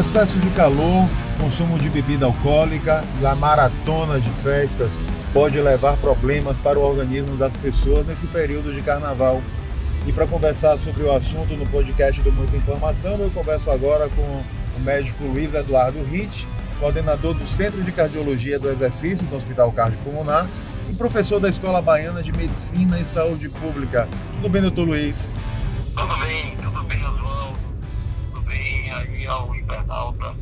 excesso de calor, consumo de bebida alcoólica e a maratona de festas pode levar problemas para o organismo das pessoas nesse período de carnaval. E para conversar sobre o assunto no podcast do Muita Informação, eu converso agora com o médico Luiz Eduardo Ritt, coordenador do Centro de Cardiologia do Exercício do Hospital Cardiopulmonar e professor da Escola Baiana de Medicina e Saúde Pública. Tudo bem, doutor Luiz? Tudo bem,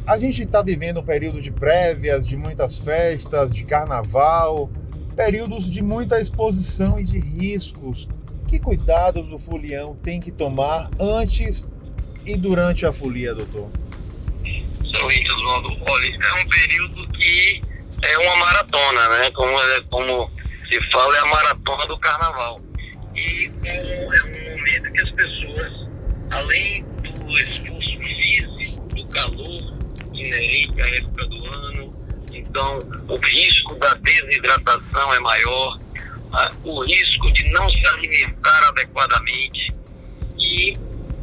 A gente está vivendo um período de prévias, de muitas festas, de carnaval, períodos de muita exposição e de riscos. Que cuidados o folião tem que tomar antes e durante a folia, doutor? Olha, é um período que é uma maratona, né? Como, é, como se fala, é a maratona do carnaval. E é um, é um momento que as pessoas, além do esforço inerente à época do ano, então o risco da desidratação é maior, né? o risco de não se alimentar adequadamente e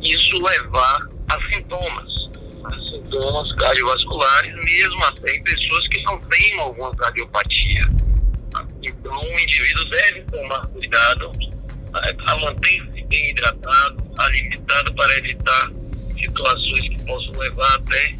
isso levar a sintomas, sintomas cardiovasculares, mesmo até em pessoas que não têm alguma cardiopatia. Então o indivíduo deve tomar cuidado né? a manter-se bem hidratado, alimentado para evitar situações que possam levar até,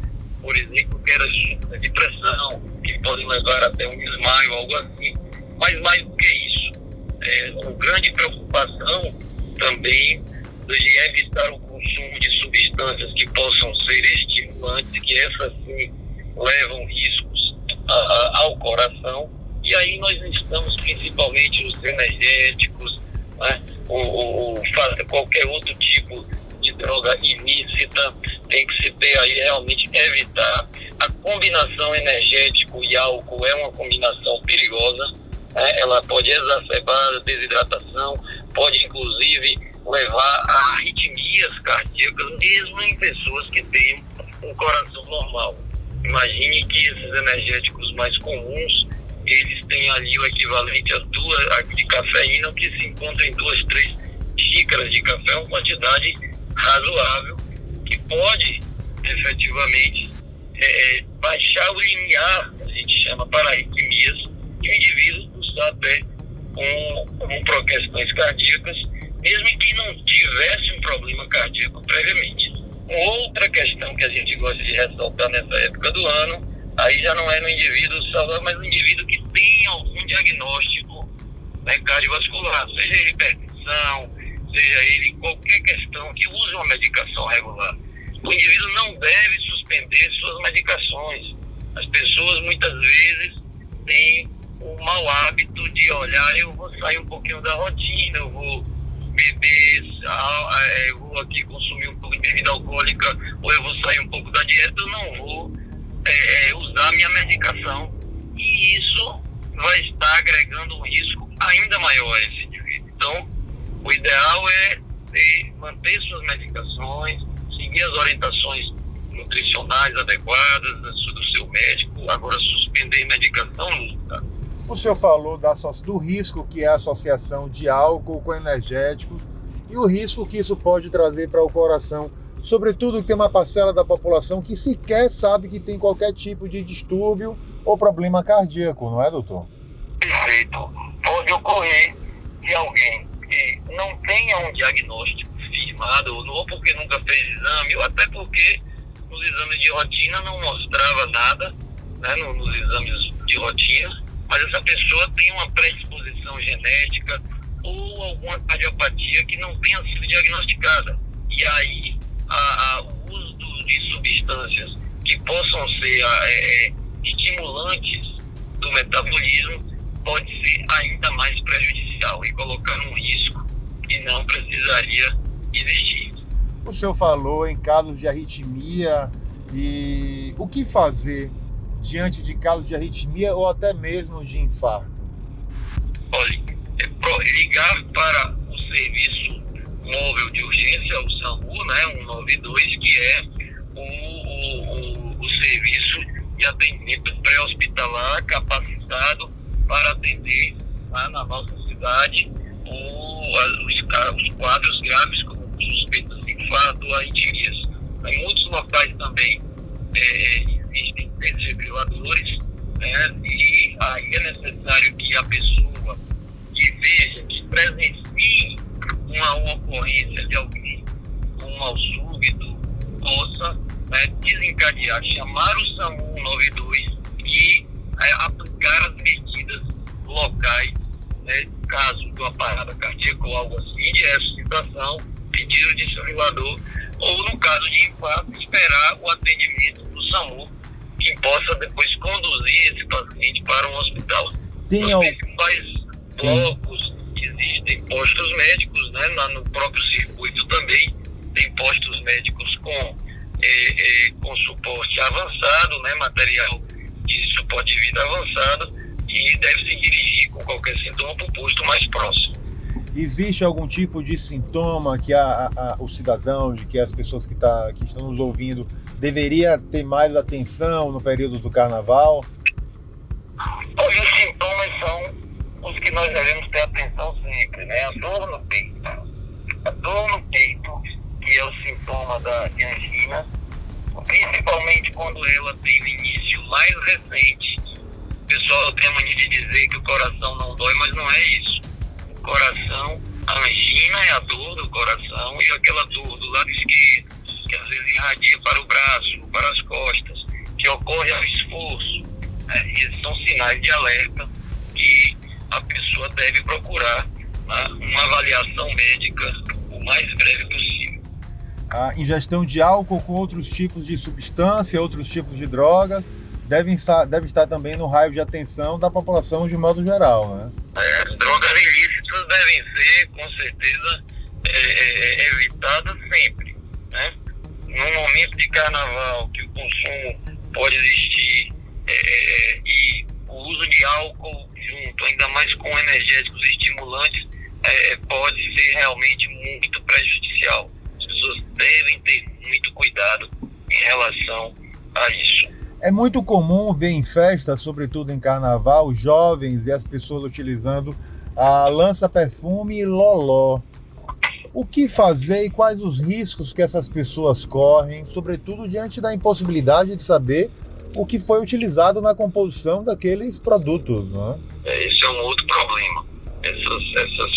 por exemplo, quedas de pressão, que podem levar até um desmaio, algo assim. Mas mais do que isso, é uma grande preocupação também de evitar o consumo de substâncias que possam ser estimulantes, que essas sim levam riscos a, a, ao coração. E aí nós estamos principalmente os energéticos, né? ou, ou qualquer outro tipo de droga ilícita, tem que se ter aí realmente evitar. A combinação energético e álcool é uma combinação perigosa, né? ela pode exacerbar a desidratação, pode inclusive levar a arritmias cardíacas, mesmo em pessoas que têm um coração normal. Imagine que esses energéticos mais comuns eles têm ali o equivalente a duas de cafeína, que se encontra em duas, três xícaras de café, uma quantidade razoável que pode efetivamente é, baixar o limiar, a gente chama para arritmias, e o indivíduo está até com, com questões cardíacas, mesmo que não tivesse um problema cardíaco previamente. Outra questão que a gente gosta de ressaltar nessa época do ano aí já não é no indivíduo saudável, mas no indivíduo que tem algum diagnóstico né, cardiovascular, seja hipertensão, seja ele qualquer questão que use uma medicação regular. O indivíduo não deve suspender suas medicações. As pessoas muitas vezes têm o mau hábito de olhar, eu vou sair um pouquinho da rotina, eu vou beber, é, eu vou aqui consumir um pouco de bebida alcoólica, ou eu vou sair um pouco da dieta, eu não vou é, usar minha medicação. E isso vai estar agregando um risco ainda maior a esse indivíduo. Então, o ideal é manter suas medicações, seguir as orientações nutricionais adequadas do seu médico, agora suspender medicação nunca. O senhor falou da, do risco que é a associação de álcool com energéticos e o risco que isso pode trazer para o coração sobretudo que tem uma parcela da população que sequer sabe que tem qualquer tipo de distúrbio ou problema cardíaco, não é, doutor? Perfeito. Pode ocorrer de alguém que não tenha um diagnóstico firmado, ou porque nunca fez exame, ou até porque nos exames de rotina não mostrava nada, né, nos exames de rotina, mas essa pessoa tem uma predisposição genética ou alguma cardiopatia que não tenha sido diagnosticada. E aí a, a, o uso de substâncias que possam ser é, é, estimulantes do metabolismo pode ser ainda mais prejudicial e colocar um risco que não precisaria existir. O senhor falou em casos de arritmia e o que fazer diante de casos de arritmia ou até mesmo de infarto? Olha, é ligar para o serviço móvel de urgência, o SAMU, né, 192, que é o, o, o serviço de atendimento pré-hospitalar capacitado para atender lá na nossa cidade os, os quadros graves como suspeitas de infarto, arritmias. Em muitos locais também é, existem desfibriladores, né, e aí é necessário que a pessoa que veja, que presencie uma ocorrência de alguém com um mal súbito, possa né, desencadear, chamar o SAMU 92 e é, aplicar as medidas locais, caso de uma parada cardíaca ou algo assim, de ressuscitação, pedir o desfibrilador, ou no caso de infarto, esperar o atendimento do SAMU, que possa depois conduzir esse paciente para um hospital. Tem Os principais blocos existem postos médicos, né, no próprio circuito também, tem postos médicos com, é, é, com suporte avançado, né, material de suporte de vida avançado, e deve se dirigir com qualquer sintoma para o posto mais próximo. Existe algum tipo de sintoma que a, a, o cidadão, de que as pessoas que, tá, que estão nos ouvindo, deveria ter mais atenção no período do carnaval? Olha, os sintomas são os que nós devemos ter atenção sempre, né? A dor no peito. A dor no peito, que é o sintoma da angina, principalmente quando ela tem início mais recente. O pessoal tem a mania de dizer que o coração não dói, mas não é isso coração, a angina é a dor do coração e aquela dor do lado esquerdo, que às vezes irradia para o braço, para as costas, que ocorre ao esforço. Né? Esses são sinais de alerta que a pessoa deve procurar né? uma avaliação médica o mais breve possível. A ingestão de álcool com outros tipos de substância, outros tipos de drogas, deve estar também no raio de atenção da população de modo geral, né? É, drogas ilícitas devem ser, com certeza, é, é, é, evitadas sempre, né? No momento de carnaval, que o consumo pode existir é, e o uso de álcool junto, ainda mais com energéticos estimulantes, é, pode ser realmente muito prejudicial. As pessoas devem ter muito cuidado em relação a isso. É muito comum ver em festas, sobretudo em carnaval, jovens e as pessoas utilizando a lança-perfume loló. O que fazer e quais os riscos que essas pessoas correm, sobretudo diante da impossibilidade de saber o que foi utilizado na composição daqueles produtos, né? Esse é um outro problema. Essas, essas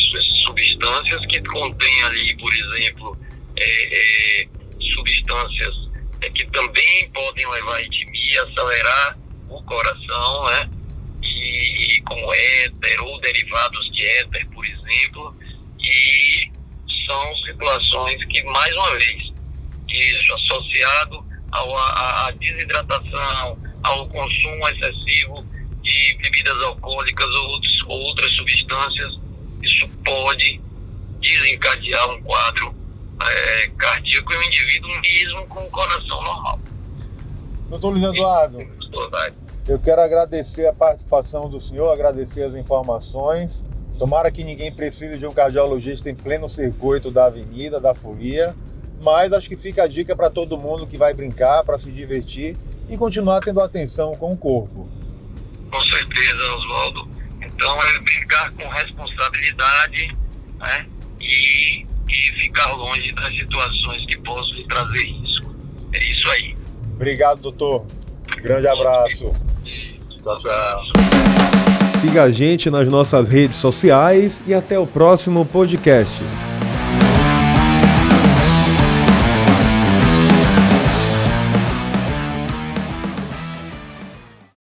substâncias que contêm ali, por exemplo, é, é, substâncias é, que também podem levar a arritmia, acelerar o coração, né? E, e como éter ou derivados de éter, por exemplo, e são situações que, mais uma vez, isso associado à desidratação, ao consumo excessivo de bebidas alcoólicas ou outros, outras substâncias, isso pode desencadear um quadro é, cardíaco em um indivíduo mesmo com o coração normal. Doutor Luiz Eduardo, eu quero agradecer a participação do senhor, agradecer as informações. Tomara que ninguém precise de um cardiologista em pleno circuito da avenida, da folia, mas acho que fica a dica para todo mundo que vai brincar, para se divertir e continuar tendo atenção com o corpo. Com certeza, Oswaldo. Então é brincar com responsabilidade né? e e ficar longe das situações que possam lhe trazer risco. É isso aí. Obrigado, doutor. Grande abraço. Tchau, tchau. Siga a gente nas nossas redes sociais e até o próximo podcast.